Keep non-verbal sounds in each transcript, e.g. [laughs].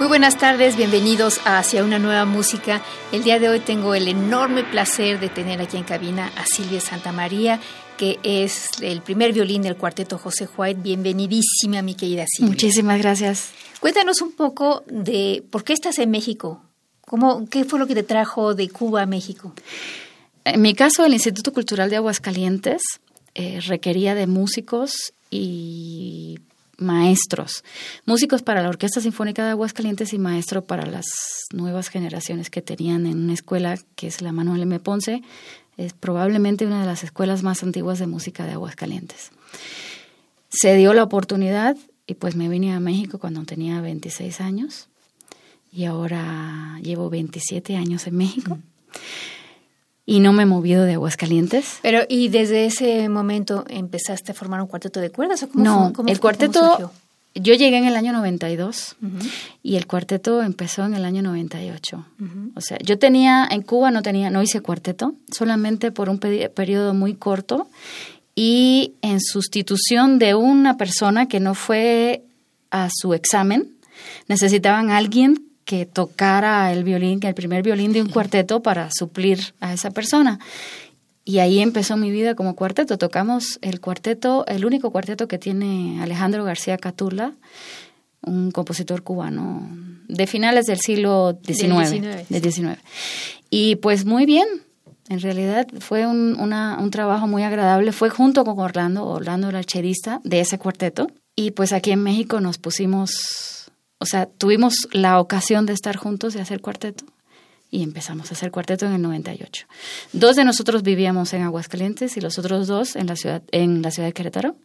Muy buenas tardes, bienvenidos a Hacia una nueva música. El día de hoy tengo el enorme placer de tener aquí en cabina a Silvia Santamaría, que es el primer violín del cuarteto José White. Bienvenidísima, mi querida Silvia. Muchísimas gracias. Cuéntanos un poco de por qué estás en México. ¿Cómo, ¿Qué fue lo que te trajo de Cuba a México? En mi caso, el Instituto Cultural de Aguascalientes eh, requería de músicos y maestros, músicos para la Orquesta Sinfónica de Aguascalientes y maestro para las nuevas generaciones que tenían en una escuela que es la Manuel M. Ponce, es probablemente una de las escuelas más antiguas de música de Aguascalientes. Se dio la oportunidad y pues me vine a México cuando tenía 26 años y ahora llevo 27 años en México y no me he movido de Aguascalientes. Pero, ¿y desde ese momento empezaste a formar un cuarteto de cuerdas? ¿o cómo no, cómo, el cuarteto, yo llegué en el año 92 y el cuarteto empezó en el año 98. O sea, yo tenía, en Cuba no tenía, no hice cuarteto, solamente por un periodo muy corto y en sustitución de una persona que no fue a su examen, necesitaban a alguien que tocara el violín, el primer violín de un cuarteto para suplir a esa persona. Y ahí empezó mi vida como cuarteto. Tocamos el cuarteto, el único cuarteto que tiene Alejandro García Catula, un compositor cubano de finales del siglo XIX. Del 19. Y pues muy bien, en realidad fue un, un, trabajo muy agradable. Fue junto con Orlando, Orlando era el chelista de ese cuarteto. Y pues aquí en México nos pusimos o sea, tuvimos la ocasión de estar juntos y hacer cuarteto y empezamos a hacer cuarteto en el 98. Dos de nosotros vivíamos en Aguascalientes y los otros dos en la ciudad en la ciudad de Querétaro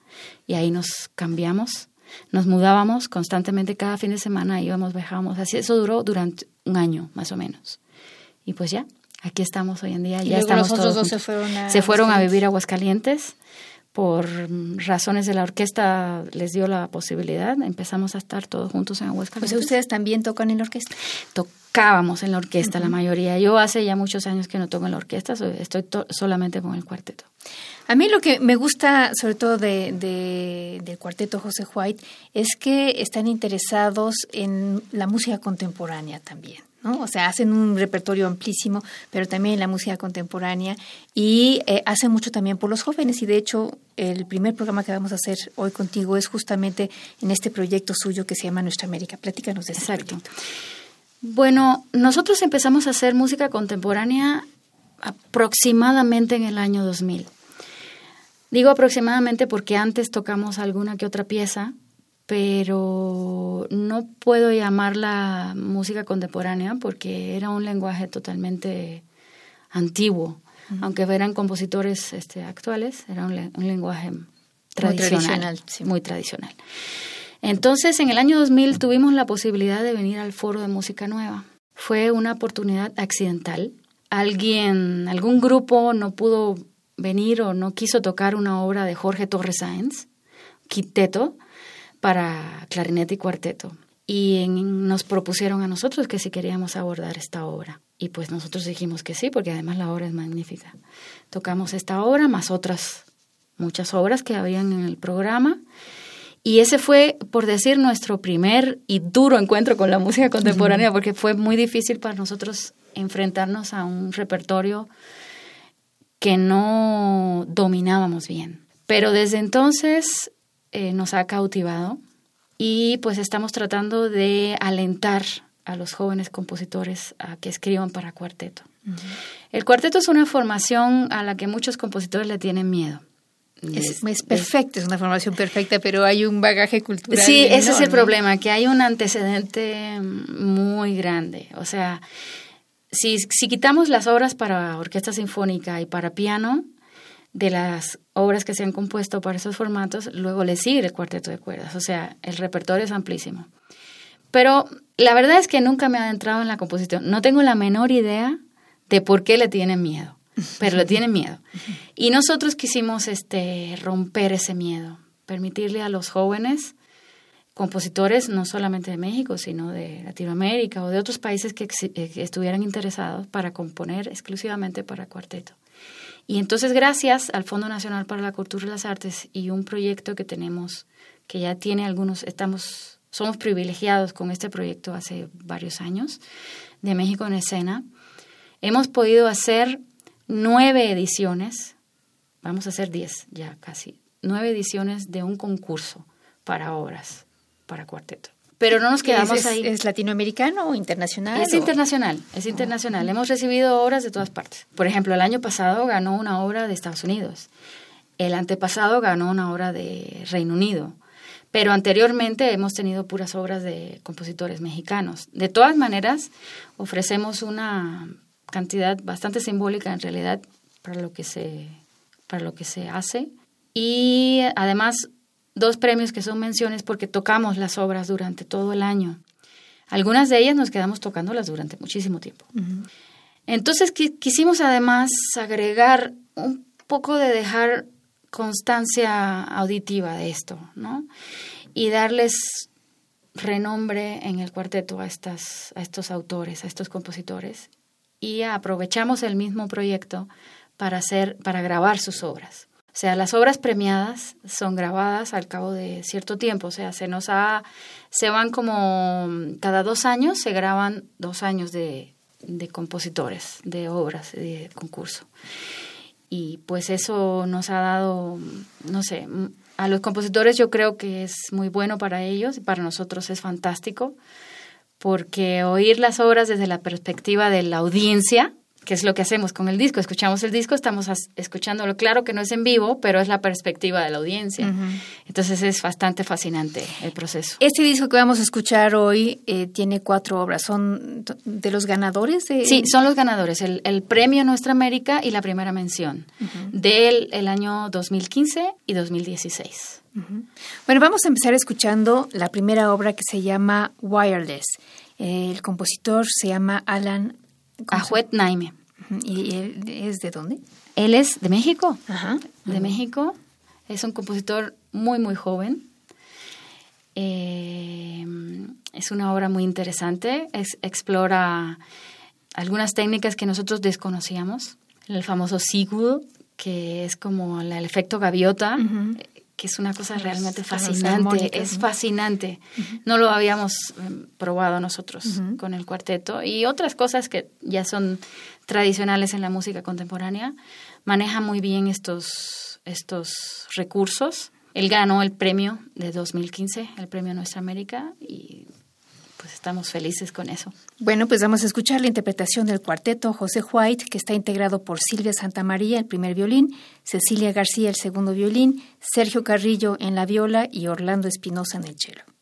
y ahí nos cambiamos, nos mudábamos constantemente cada fin de semana, íbamos, viajábamos, así eso duró durante un año más o menos. Y pues ya, aquí estamos hoy en día, ya estamos los todos dos se fueron a se fueron a vivir a Aguascalientes por razones de la orquesta les dio la posibilidad, empezamos a estar todos juntos en Aguascalientes. Pues ustedes también tocan en la orquesta. Tocábamos en la orquesta la mayoría. Yo hace ya muchos años que no toco en la orquesta, estoy solamente con el cuarteto. A mí lo que me gusta, sobre todo de, del cuarteto José White, es que están interesados en la música contemporánea también. O sea, hacen un repertorio amplísimo, pero también la música contemporánea y eh, hacen mucho también por los jóvenes y de hecho el primer programa que vamos a hacer hoy contigo es justamente en este proyecto suyo que se llama Nuestra América. Platícanos de ese Exacto. Bueno, nosotros empezamos a hacer música contemporánea aproximadamente en el año 2000. Digo aproximadamente porque antes tocamos alguna que otra pieza pero no puedo llamarla música contemporánea porque era un lenguaje totalmente antiguo. Aunque eran compositores este, actuales, era un, lenguaje tradicional, muy tradicional, Entonces, en el año 2000 tuvimos la posibilidad de venir al Foro de Música Nueva. Fue una oportunidad accidental. Alguien, algún grupo no pudo venir o no quiso tocar una obra de Jorge Torres Sáenz, Quiteto, para clarinete y cuarteto. Y nos propusieron a nosotros que si queríamos abordar esta obra. Y pues nosotros dijimos que sí, porque además la obra es magnífica. Tocamos esta obra más otras muchas obras que habían en el programa. Y ese fue, por decir, nuestro primer y duro encuentro con la música contemporánea, porque fue muy difícil para nosotros enfrentarnos a un repertorio que no dominábamos bien. Pero desde entonces eh, nos ha cautivado y pues estamos tratando de alentar a los jóvenes compositores a que escriban para cuarteto. El cuarteto es una formación a la que muchos compositores le tienen miedo. Es, es, perfecta, es una formación perfecta, pero hay un bagaje cultural. Sí, ese es el problema, que hay un antecedente muy grande. O sea, si, si quitamos las obras para orquesta sinfónica y para piano, de las obras que se han compuesto para esos formatos, luego le sigue el cuarteto de cuerdas. O sea, el repertorio es amplísimo. Pero la verdad es que nunca me he adentrado en la composición. No tengo la menor idea de por qué le tienen miedo, pero le tienen miedo. Y nosotros quisimos este, romper ese miedo, permitirle a los jóvenes compositores, no solamente de México, sino de Latinoamérica o de otros países que, eh, que estuvieran interesados para componer exclusivamente para cuarteto. Y entonces, gracias al Fondo Nacional para la Cultura y las Artes y un proyecto que tenemos, que ya tiene algunos, estamos, somos privilegiados con este proyecto hace varios años, de México en Escena, hemos podido hacer nueve ediciones, vamos a hacer diez ya casi, nueve ediciones de un concurso para obras, para cuarteto. Pero no nos quedamos ahí. ¿Es latinoamericano o internacional? Es internacional, es internacional. Hemos recibido obras de todas partes. Por ejemplo, el año pasado ganó una obra de Estados Unidos. El antepasado ganó una obra de Reino Unido. Pero anteriormente hemos tenido puras obras de compositores mexicanos. De todas maneras, ofrecemos una cantidad bastante simbólica en realidad para lo que se, para lo que se hace. Y además dos premios que son menciones porque tocamos las obras durante todo el año. Algunas de ellas nos quedamos tocándolas durante muchísimo tiempo. Entonces quisimos además agregar un poco de dejar constancia auditiva de esto, ¿no? Y darles renombre en el cuarteto a, estas, a estos autores, a estos compositores. Y aprovechamos el mismo proyecto para, hacer, para grabar sus obras. O sea, las obras premiadas son grabadas al cabo de cierto tiempo. O sea, se nos ha, se van como cada dos años, se graban dos años de, de compositores, de obras, de concurso. Y pues eso nos ha dado, no sé, a los compositores yo creo que es muy bueno para ellos y para nosotros es fantástico, porque oír las obras desde la perspectiva de la audiencia, que es lo que hacemos con el disco. Escuchamos el disco, estamos escuchándolo. Claro que no es en vivo, pero es la perspectiva de la audiencia. Entonces es bastante fascinante el proceso. Este disco que vamos a escuchar hoy eh, tiene cuatro obras. ¿Son de los ganadores? De... Sí, son los ganadores. El, premio Nuestra América y la primera mención del el año 2015 y 2016. Bueno, vamos a empezar escuchando la primera obra que se llama Wireless. El compositor se llama Alan Ajuet Naime. ¿Y él es de dónde? Él es de México. Ajá. De México. Es un compositor muy, muy joven. Eh, es una obra muy interesante. explora algunas técnicas que nosotros desconocíamos. El famoso sequel, que es como el efecto gaviota, que es una cosa realmente fascinante, es fascinante. No lo habíamos em, probado nosotros con el cuarteto y otras cosas que ya son tradicionales en la música contemporánea. Maneja muy bien estos, estos recursos. Él ganó el premio de 2015, el premio Nuestra América, y pues estamos felices con eso. Bueno, pues vamos a escuchar la interpretación del cuarteto José White, que está integrado por Silvia Santamaría, el primer violín, Cecilia García, el segundo violín, Sergio Carrillo en la viola y Orlando Espinosa en el cello.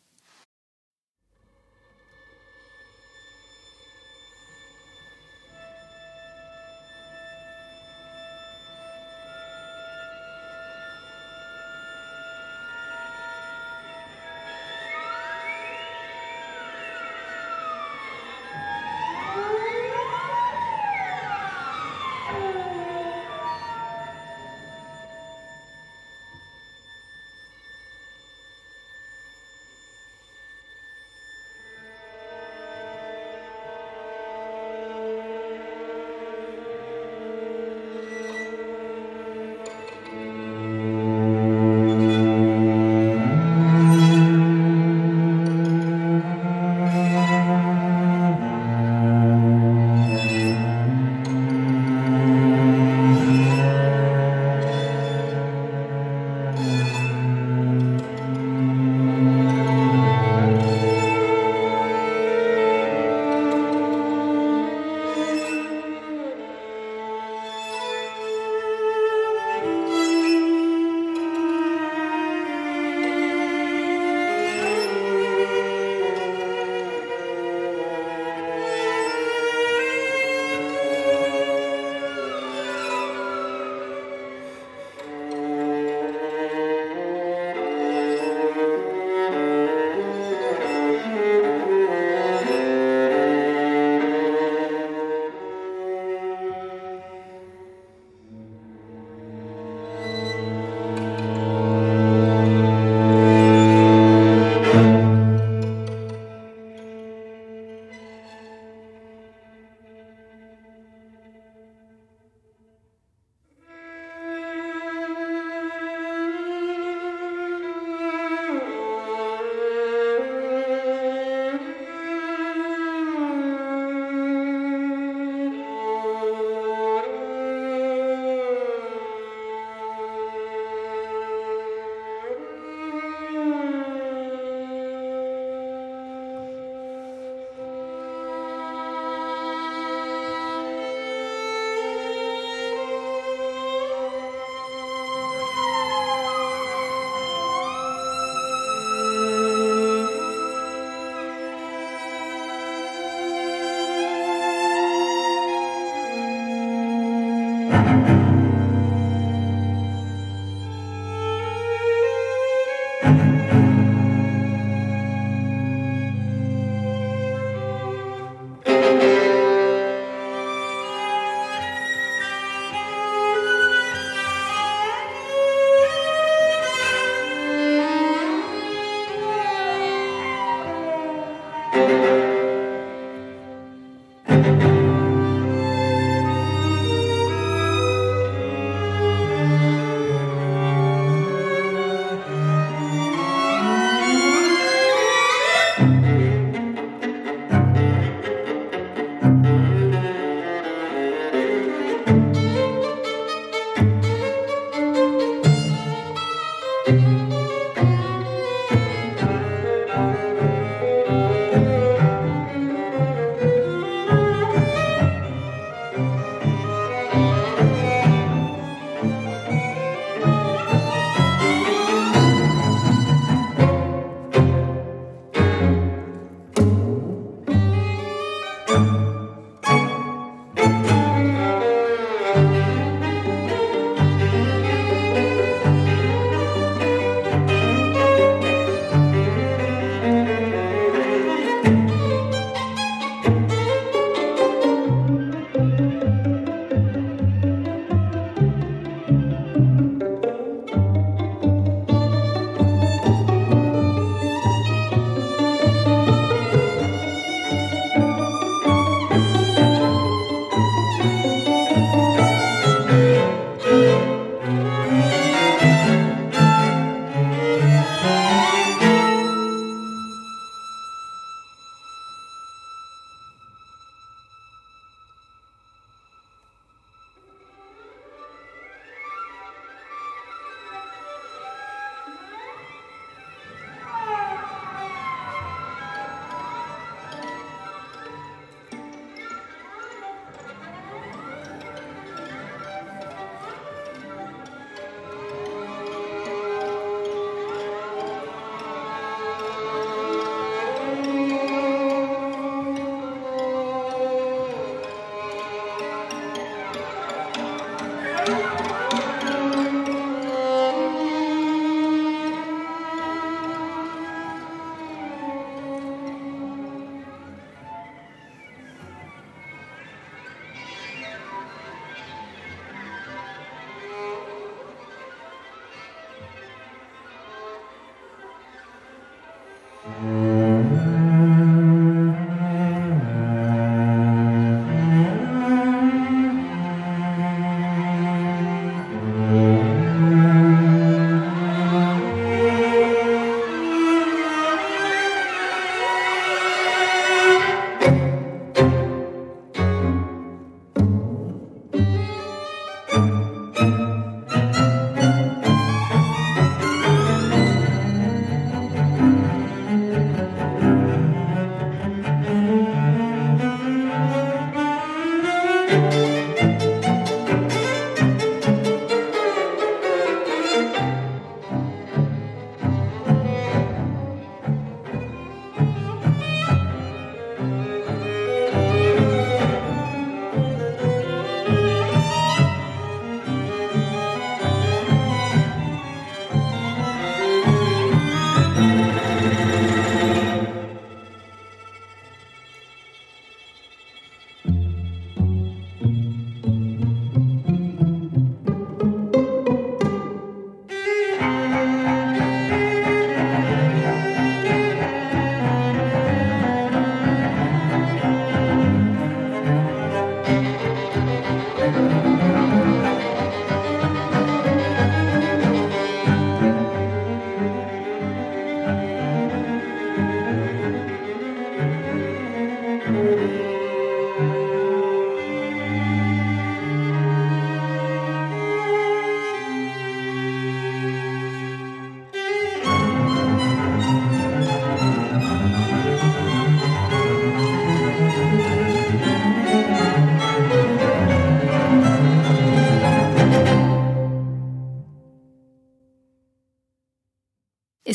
Mm-hmm.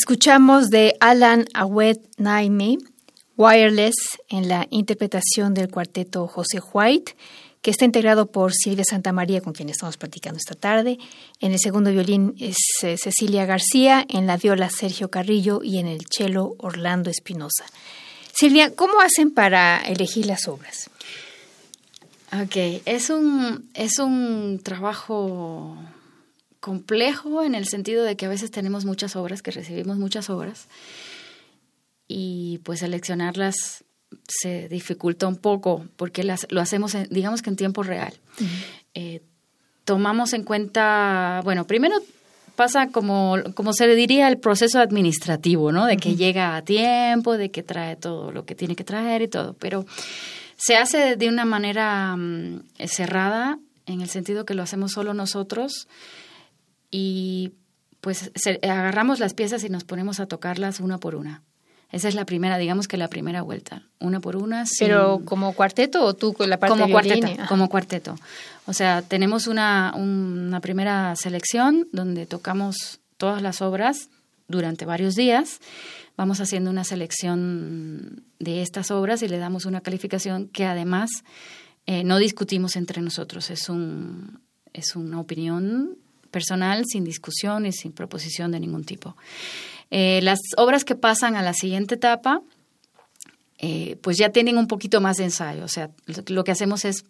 Escuchamos de Alan Awed Naime, Wireless, en la interpretación del cuarteto José White, que está integrado por Silvia Santamaría, con quien estamos platicando esta tarde. En el segundo violín es eh, Cecilia García, en la viola Sergio Carrillo y en el cello Orlando Espinosa. Silvia, ¿cómo hacen para elegir las obras? Ok, es un, es un trabajo complejo en el sentido de que a veces tenemos muchas obras, que recibimos muchas obras, y pues seleccionarlas se dificulta un poco porque las, lo hacemos, digamos que en tiempo real. Eh, tomamos en cuenta, bueno, primero pasa como, como se le diría el proceso administrativo, ¿no? De que llega a tiempo, de que trae todo lo que tiene que traer y todo, pero se hace de una manera mm, cerrada en el sentido que lo hacemos solo nosotros y pues agarramos las piezas y nos ponemos a tocarlas una por una. Esa es la primera, digamos que la primera vuelta, una por una. ¿Pero como cuarteto o tú con la parte como de cuarteto, Como cuarteto. O sea, tenemos una, una primera selección donde tocamos todas las obras durante varios días. Vamos haciendo una selección de estas obras y le damos una calificación que además eh, no discutimos entre nosotros. Es, un, es una opinión personal, sin discusión y sin proposición de ningún tipo. Eh, las obras que pasan a la siguiente etapa, eh, pues ya tienen un poquito más de ensayo. O sea, lo, que hacemos es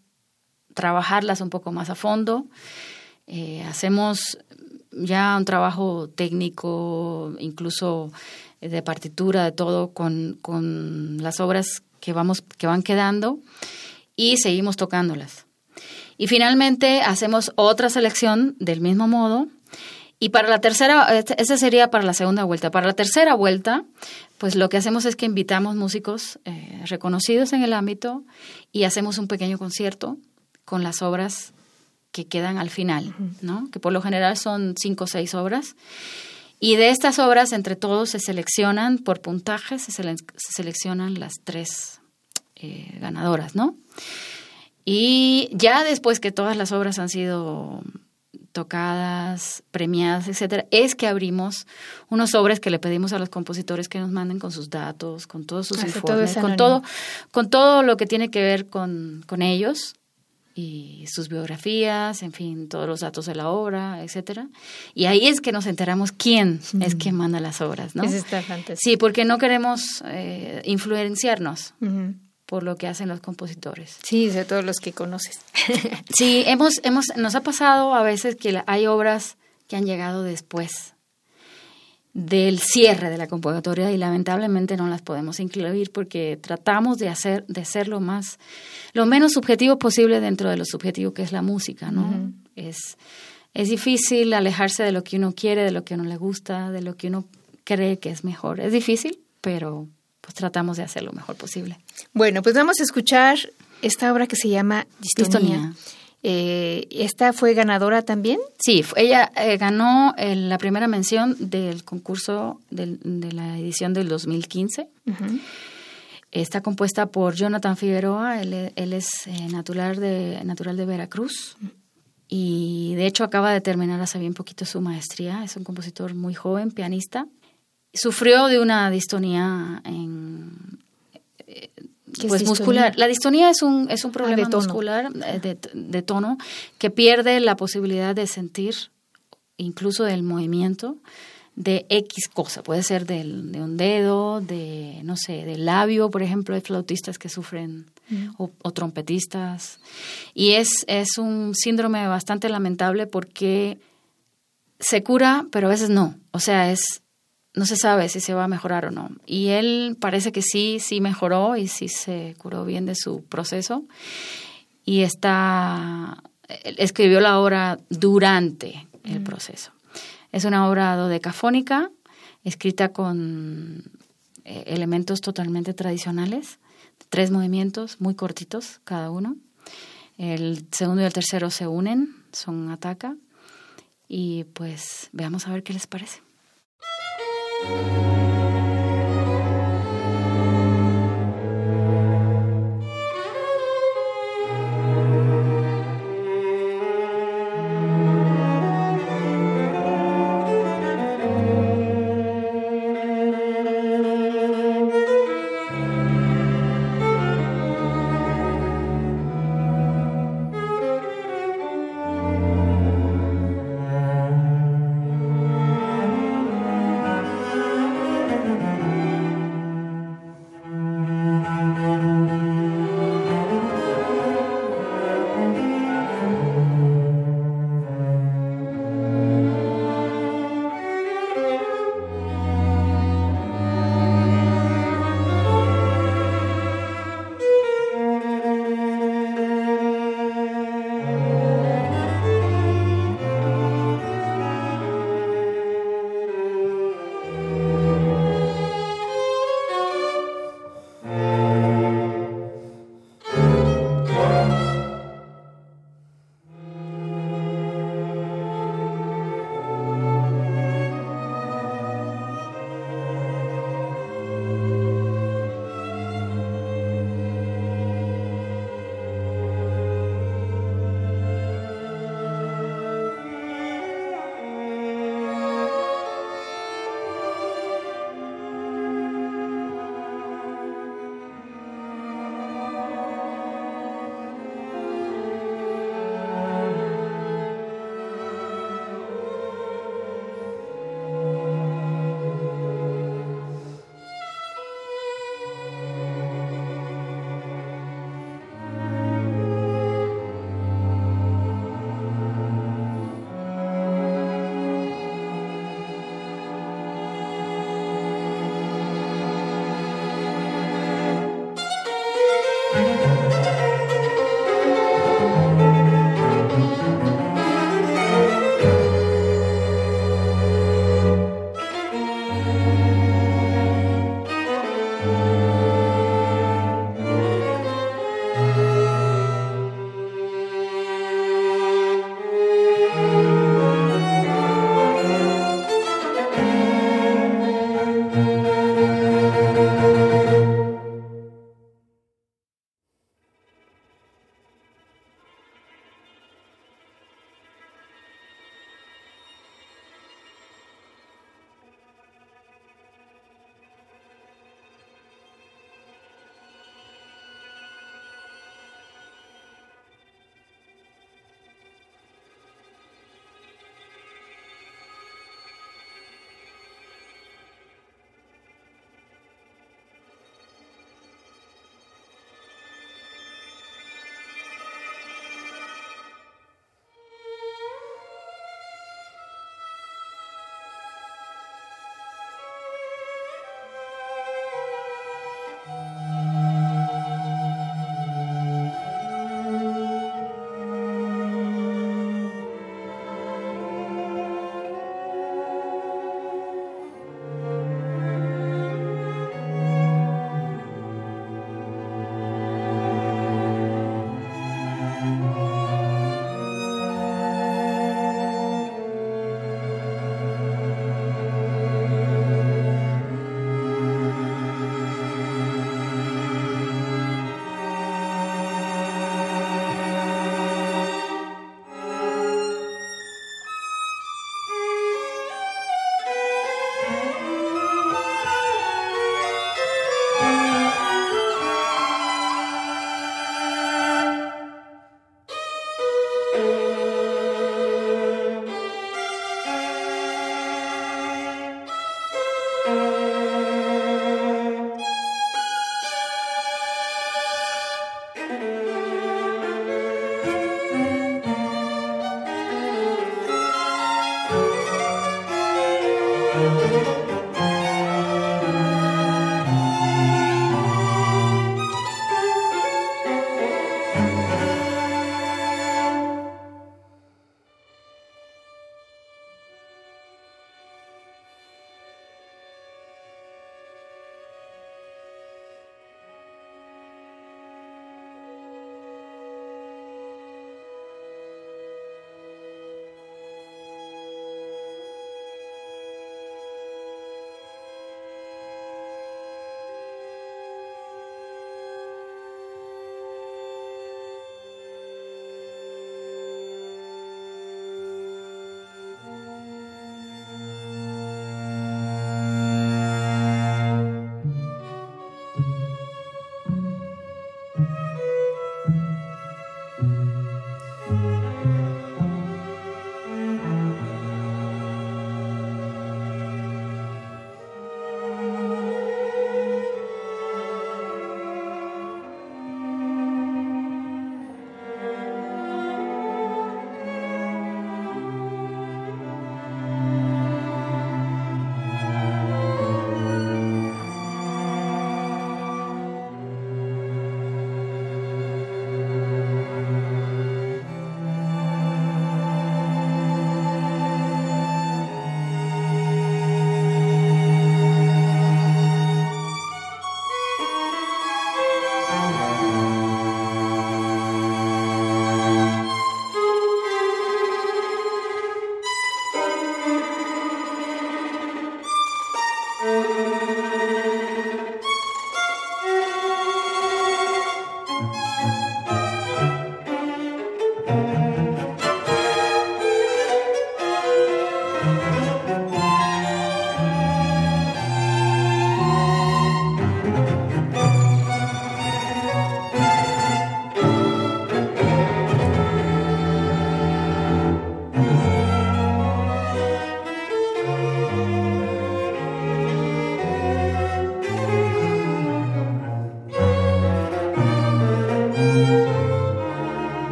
trabajarlas un poco más a fondo. Eh, hacemos ya un trabajo técnico, incluso de partitura, de todo, con, con las obras que, vamos, que van quedando y seguimos tocándolas. Y finalmente hacemos otra selección del mismo modo. Y para la tercera, este, esa sería para la segunda vuelta. Para la tercera vuelta, pues lo que hacemos es que invitamos músicos eh, reconocidos en el ámbito y hacemos un pequeño concierto con las obras que quedan al final, ¿no? Que por lo general son cinco o seis obras. Y de estas obras, entre todos, se seleccionan por puntaje, se, seleccionan las tres eh, ganadoras, ¿no? Y ya después que todas las obras han sido tocadas, premiadas, etcétera, es que abrimos unos sobres que le pedimos a los compositores que nos manden con sus datos, con todos sus informes, con todo, con todo lo que tiene que ver con, con ellos y sus biografías, en fin, todos los datos de la obra, etcétera. Y ahí es que nos enteramos quién es quien manda las obras, ¿no? Sí, porque no queremos eh, influenciarnos por lo que hacen los compositores. Sí, de todos los que conoces. [laughs] sí, hemos, hemos, nos ha pasado a veces que hay obras que han llegado después. del cierre de la convocatoria y lamentablemente no las podemos incluir porque tratamos de hacer de ser lo más lo menos subjetivo posible dentro de lo subjetivo que es la música, ¿no? Es es difícil alejarse de lo que uno quiere, de lo que uno le gusta, de lo que uno cree que es mejor. Es difícil, pero pues tratamos de hacer lo mejor posible. Bueno, pues vamos a escuchar esta obra que se llama Distonía. Eh, ¿Esta fue ganadora también? Sí, ella eh, ganó eh, la primera mención del concurso de la edición del 2015. Está compuesta por Jonathan Figueroa, él, es natural, de, natural de Veracruz y de hecho acaba de terminar hace bien poquito su maestría, es un compositor muy joven, pianista. Sufrió de una distonía en, pues muscular. La distonía es un, es un ah, problema muscular eh, de, tono que pierde la posibilidad de sentir incluso del movimiento de X cosa. Puede ser del, de un dedo, de, no sé, del labio, por ejemplo, hay flautistas que sufren mm. o, trompetistas. Y es, es un síndrome bastante lamentable porque se cura, pero a veces no. O sea, es no se sabe si se va a mejorar o no. Y él parece que sí, sí mejoró y sí se curó bien de su proceso. Y está, escribió la obra durante el mm. proceso. Es una obra dodecafónica, escrita con eh, elementos totalmente tradicionales, tres movimientos muy cortitos cada uno. El segundo y el tercero se unen, son ataca. Y pues veamos a ver qué les parece. Música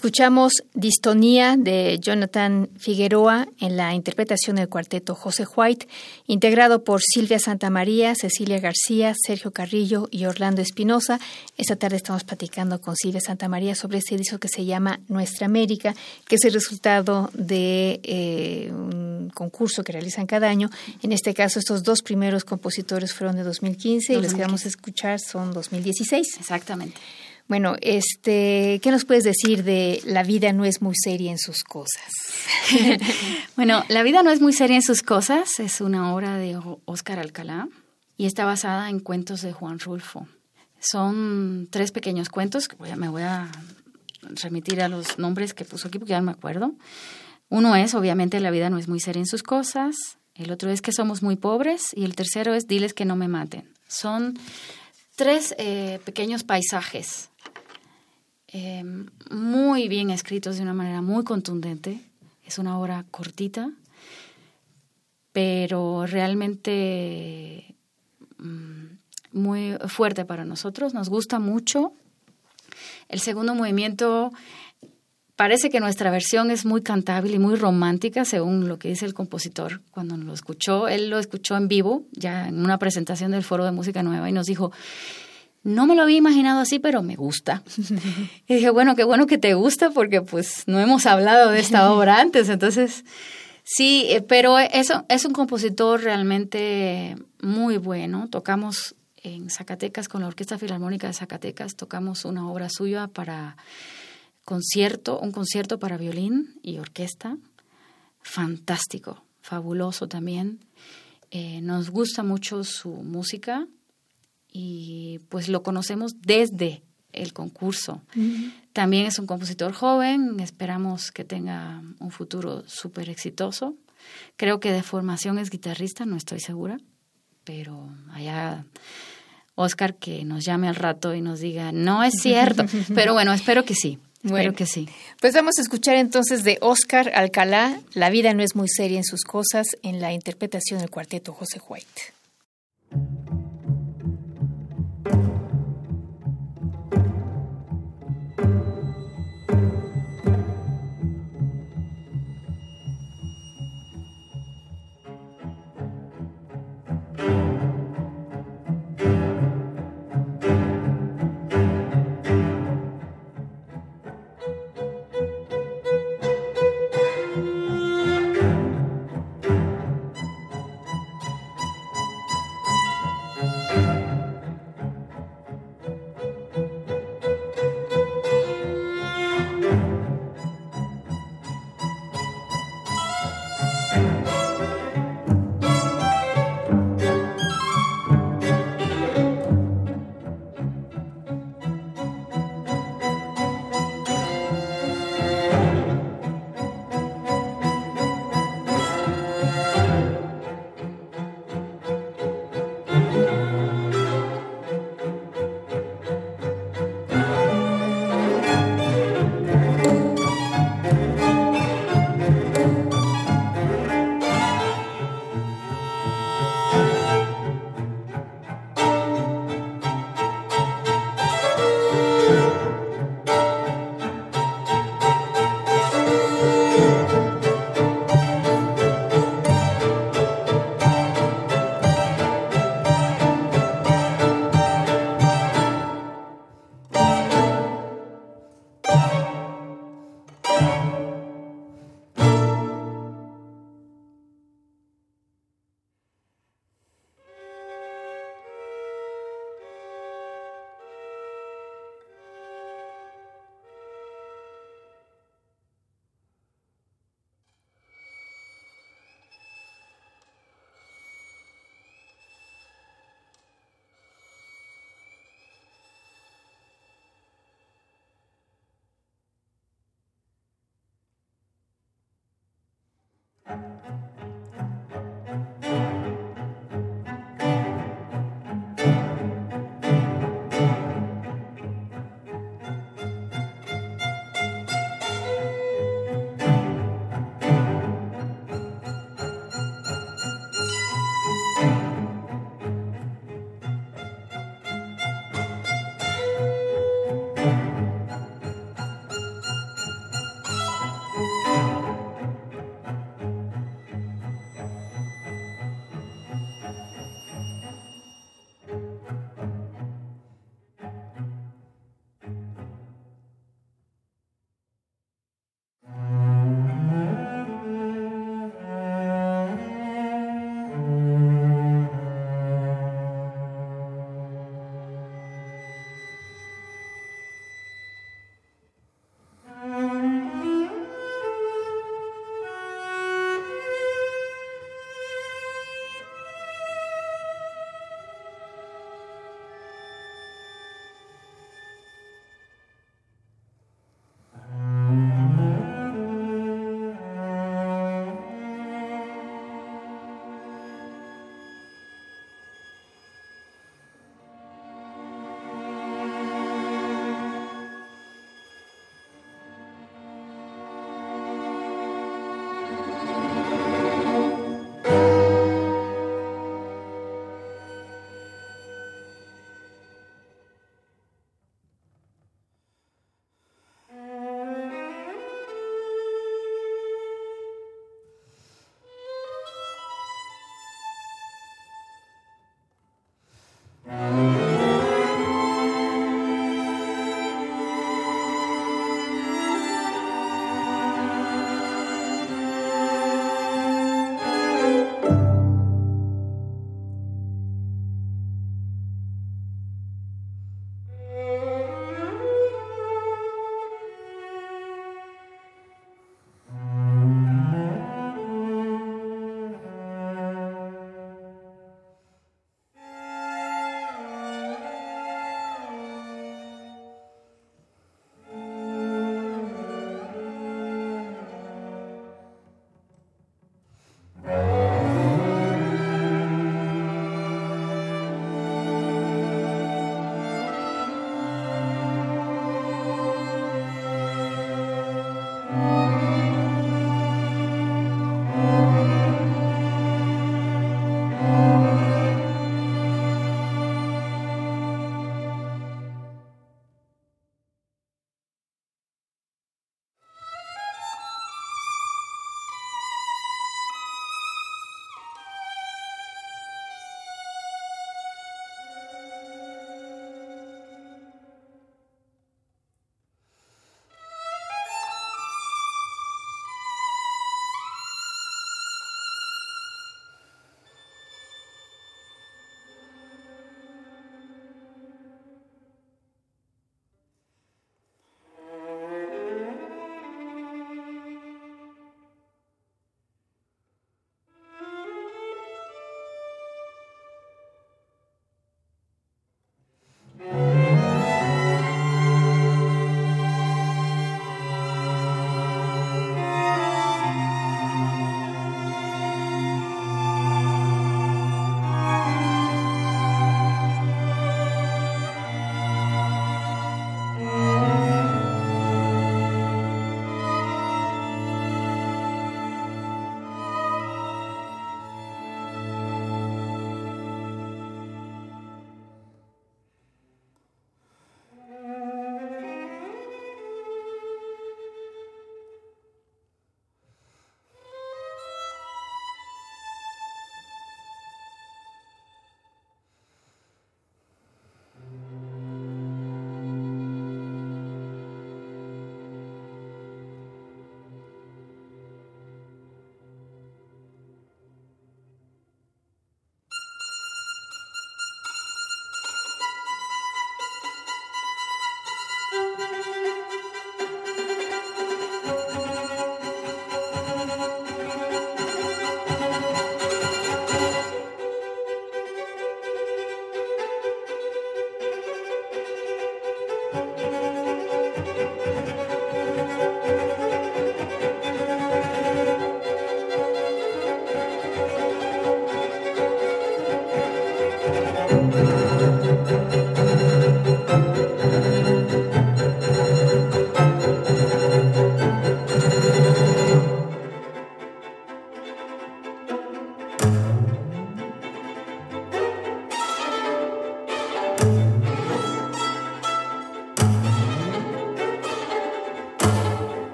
Escuchamos Distonía de Jonathan Figueroa en la interpretación del cuarteto José White, integrado por Silvia Santamaría, Cecilia García, Sergio Carrillo y Orlando Espinosa. Esta tarde estamos platicando con Silvia Santamaría sobre este disco que se llama Nuestra América, que es el resultado de eh, un concurso que realizan cada año. En este caso, estos dos primeros compositores fueron de 2015 y los que vamos a escuchar son 2016. Exactamente. Bueno, este, ¿qué nos puedes decir de La vida no es muy seria en sus cosas? [laughs] bueno, La vida no es muy seria en sus cosas es una obra de Óscar Alcalá y está basada en cuentos de Juan Rulfo. Son tres pequeños cuentos, me voy a remitir a los nombres que puso aquí porque ya no me acuerdo. Uno es, obviamente, La vida no es muy seria en sus cosas, el otro es que somos muy pobres y el tercero es Diles que no me maten. Son tres eh, pequeños paisajes eh, muy bien escritos de una manera muy contundente. Es una obra cortita, pero realmente mm, muy fuerte para nosotros. Nos gusta mucho. El segundo movimiento parece que nuestra versión es muy cantable y muy romántica, según lo que dice el compositor cuando lo escuchó. Él lo escuchó en vivo, ya en una presentación del Foro de Música Nueva, y nos dijo, no me lo había imaginado así, pero me gusta. [laughs] Y dije, bueno, qué bueno que te gusta porque pues no hemos hablado de esta [laughs] obra antes. Entonces, sí, eh, pero eso es un compositor realmente muy bueno. Tocamos en Zacatecas con la Orquesta Filarmónica de Zacatecas, tocamos una obra suya para concierto, un concierto para violín y orquesta. Fantástico, fabuloso también. Eh, nos gusta mucho su música y pues lo conocemos desde el concurso. También es un compositor joven, esperamos que tenga un futuro súper exitoso. Creo que de formación es guitarrista, no estoy segura, pero allá Oscar que nos llame al rato y nos diga, no es cierto, [laughs] pero bueno, espero que sí. Espero que sí. Pues vamos a escuchar entonces de Oscar Alcalá, La vida no es muy seria en sus cosas, en la interpretación del cuarteto José White.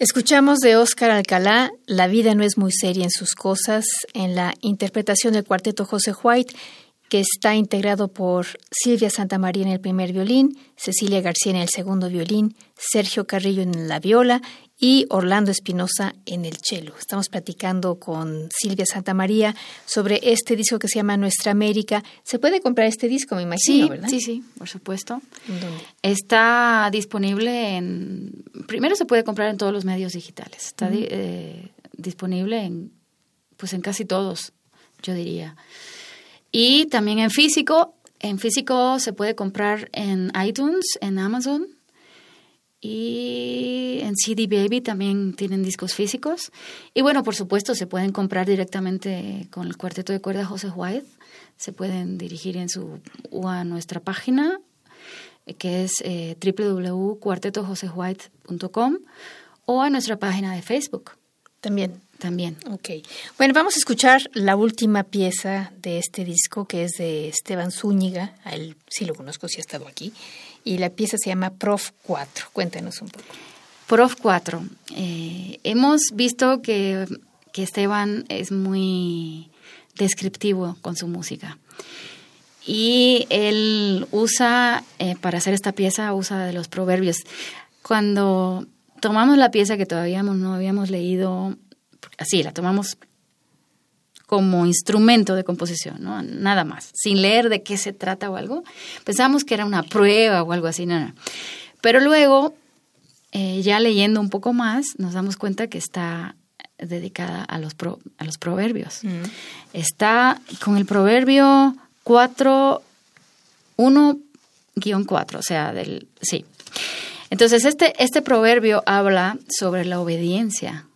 Escuchamos de Óscar Alcalá, La vida no es muy seria en sus cosas, en la interpretación del cuarteto José White, que está integrado por Silvia Santamaría en el primer violín, Cecilia García en el segundo violín, Sergio Carrillo en la viola y Orlando Espinosa en el cello. Estamos platicando con Silvia Santamaría sobre este disco que se llama Nuestra América. ¿Se puede comprar este disco, me imagino, sí, verdad? Sí, sí, por supuesto. ¿Dónde? Está disponible en... Primero se puede comprar en todos los medios digitales. Está uh -huh. eh, disponible en, pues en casi todos, yo diría. Y también en físico. En físico se puede comprar en iTunes, en Amazon y en CD Baby también tienen discos físicos. Y bueno, por supuesto, se pueden comprar directamente con el cuarteto de cuerda José White. Se pueden dirigir en su, o a nuestra página, que es eh, www.cuartetojosewhite.com o a nuestra página de Facebook. También. También. Ok. Bueno, vamos a escuchar la última pieza de este disco, que es de Esteban Zúñiga. A él sí lo conozco, sí ha estado aquí. Y la pieza se llama Prof 4. Cuéntanos un poco. Prof 4. Eh, hemos visto que, que Esteban es muy descriptivo con su música. Y él usa, eh, para hacer esta pieza, usa de los proverbios. Cuando tomamos la pieza que todavía no habíamos leído, así, la tomamos como instrumento de composición, ¿no? Nada más, sin leer de qué se trata o algo. Pensamos que era una prueba o algo así, no, no. Pero luego, eh, ya leyendo un poco más, nos damos cuenta que está dedicada a los, pro, a los proverbios. Mm. Está con el proverbio 4, 1-4, o sea, del, sí. Entonces, este, este proverbio habla sobre la obediencia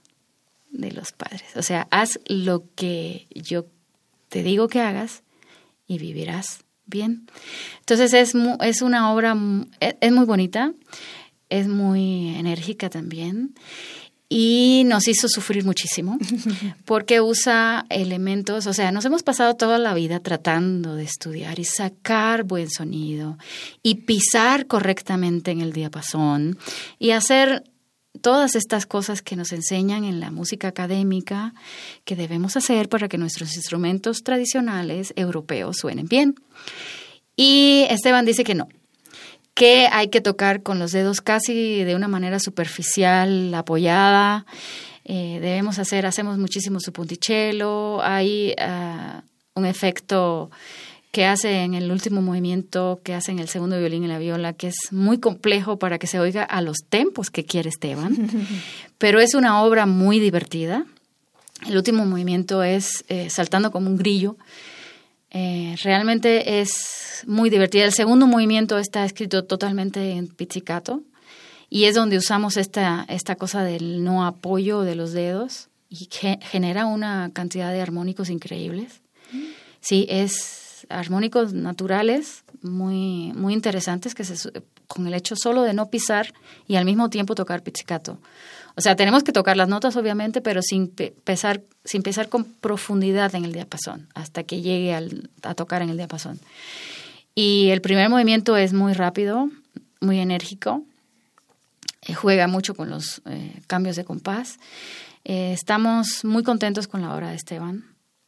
de los padres. O sea, haz lo que yo te digo que hagas y vivirás bien. Entonces es, es una obra, es muy bonita, es muy enérgica también y nos hizo sufrir muchísimo [laughs] porque usa elementos, o sea, nos hemos pasado toda la vida tratando de estudiar y sacar buen sonido y pisar correctamente en el diapasón y hacer todas estas cosas que nos enseñan en la música académica que debemos hacer para que nuestros instrumentos tradicionales europeos suenen bien. Y Esteban dice que no, que hay que tocar con los dedos casi de una manera superficial, apoyada. Eh, debemos hacer, hacemos muchísimo su punticello, hay uh, un efecto que hace en el último movimiento, que hace en el segundo violín y la viola, que es muy complejo para que se oiga a los tempos que quiere Esteban, [laughs] pero es una obra muy divertida. El último movimiento es eh, saltando como un grillo. Eh, realmente es muy divertida. El segundo movimiento está escrito totalmente en pizzicato y es donde usamos esta, esta cosa del no apoyo de los dedos y que genera una cantidad de armónicos increíbles. Sí, es armónicos naturales muy, muy interesantes que se, con el hecho solo de no pisar y al mismo tiempo tocar pizzicato. O sea, tenemos que tocar las notas obviamente, pero sin pesar, sin pesar con profundidad en el diapasón, hasta que llegue al, a tocar en el diapasón. Y el primer movimiento es muy rápido, muy enérgico, eh, juega mucho con los eh, cambios de compás. Eh, estamos muy contentos con la obra de Esteban.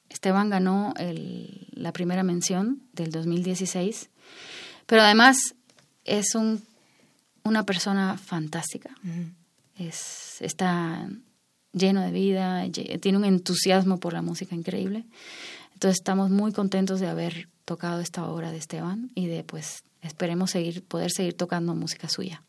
Esteban ganó el, la primera mención del 2016, pero además es un, una persona fantástica. Es, está lleno de vida, tiene un entusiasmo por la música increíble. Entonces estamos muy contentos de haber tocado esta obra de Esteban y de pues esperemos seguir poder seguir tocando música suya.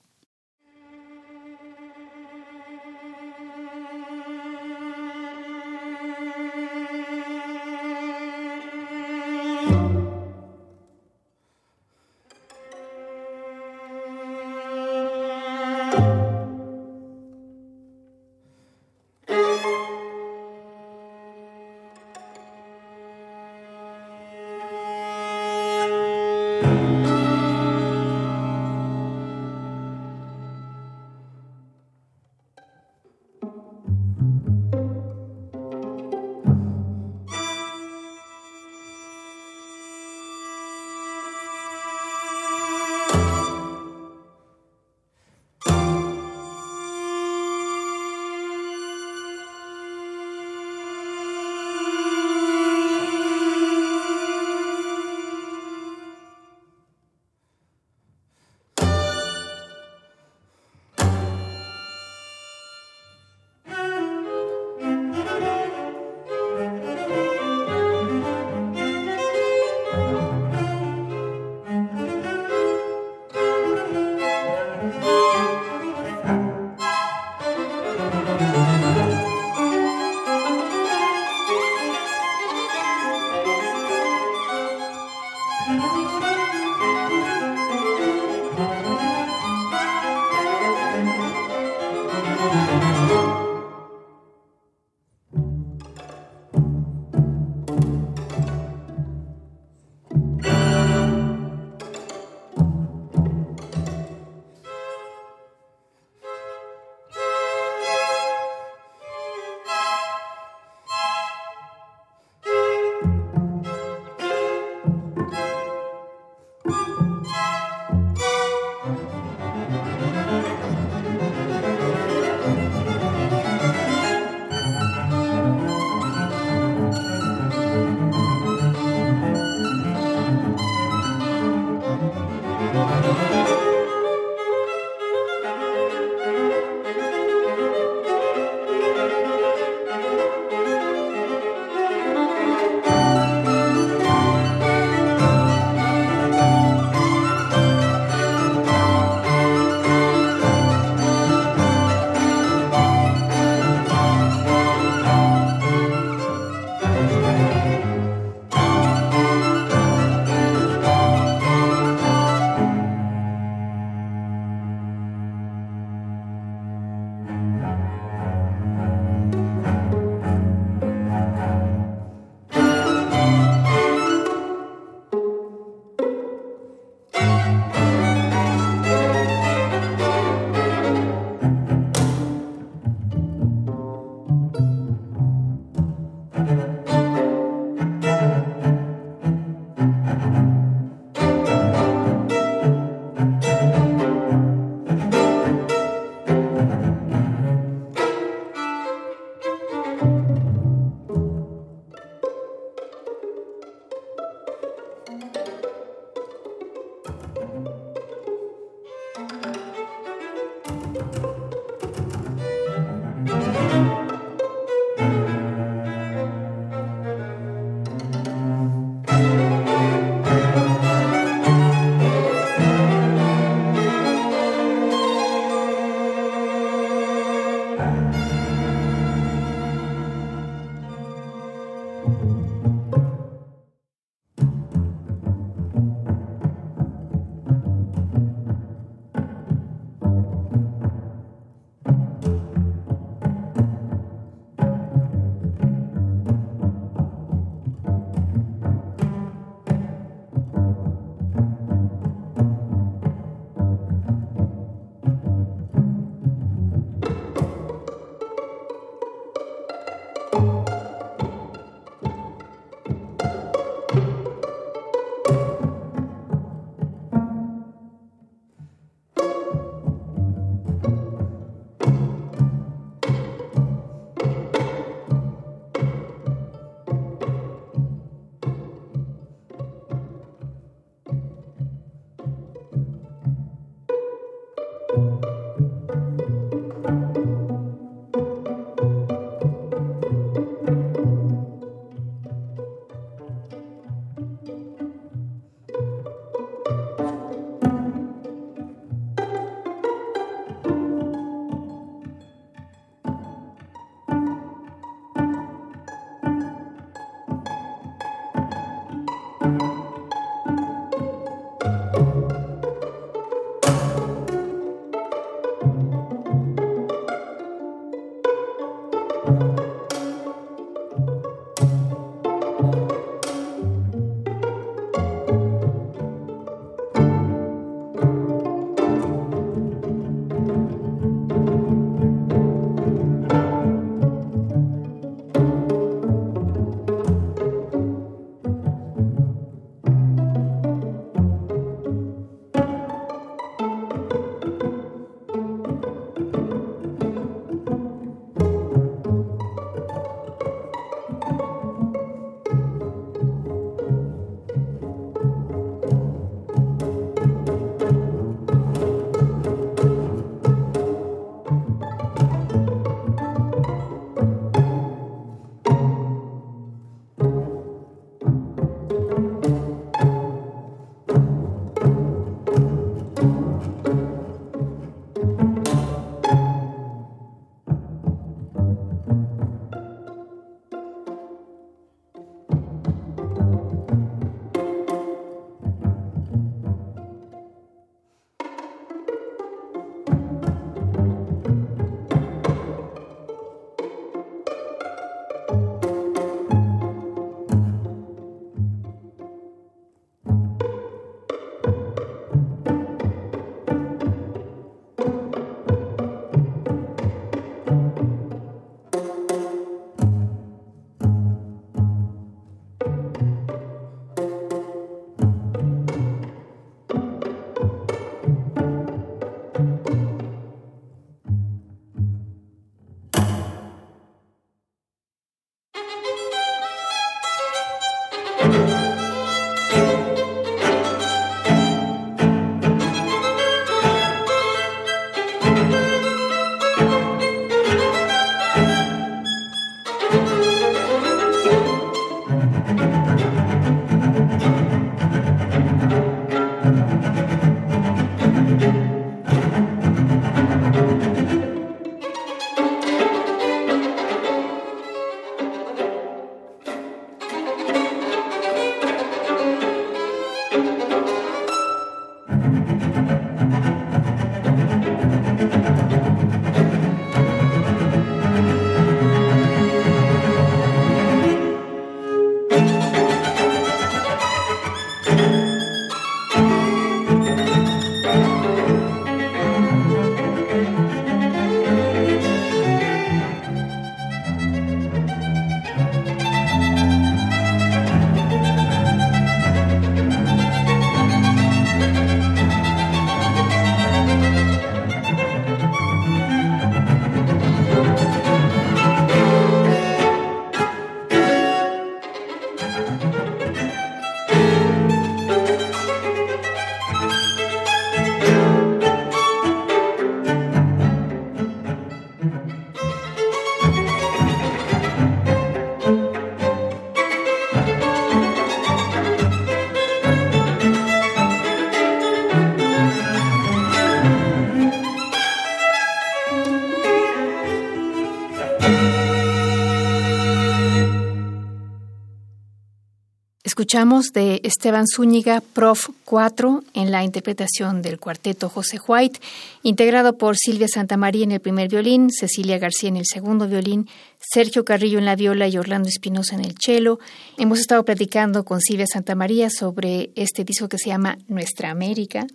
Escuchamos de Esteban Zúñiga, Prof 4, en la interpretación del cuarteto José White, integrado por Silvia Santamaría en el primer violín, Cecilia García en el segundo violín, Sergio Carrillo en la viola y Orlando Espinosa en el cello. Hemos estado platicando con Silvia Santamaría sobre este disco que se llama Nuestra América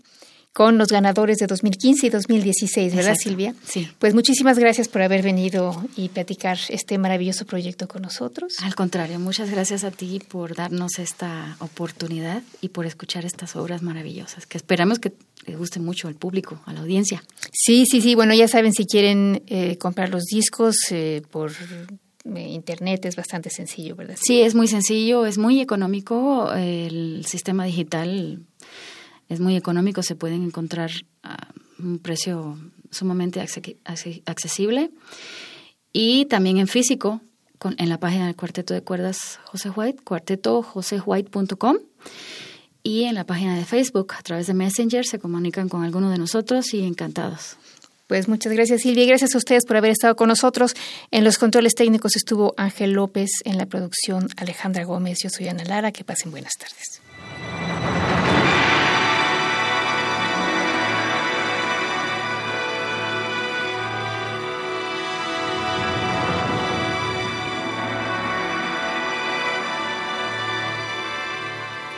con los ganadores de 2015 y 2016, ¿verdad, Silvia? Sí. Pues muchísimas gracias por haber venido y platicar este maravilloso proyecto con nosotros. Al contrario, muchas gracias a ti por darnos esta oportunidad y por escuchar estas obras maravillosas, que esperamos que le guste mucho al público, a la audiencia. Sí, sí, sí. Bueno, ya saben, si quieren eh, comprar los discos eh, por eh, internet es bastante sencillo, ¿verdad? Sí, es muy sencillo, es muy económico. El sistema digital es muy económico, se pueden encontrar a un precio sumamente accesible. Y también en físico, en la página del Cuarteto de Cuerdas José White, cuartetojosewhite.com. Y en la página de Facebook, a través de Messenger, se comunican con alguno de nosotros y encantados. Pues muchas gracias Silvia y gracias a ustedes por haber estado con nosotros. En los controles técnicos estuvo Ángel López, en la producción Alejandra Gómez, yo soy Ana Lara, que pasen buenas tardes.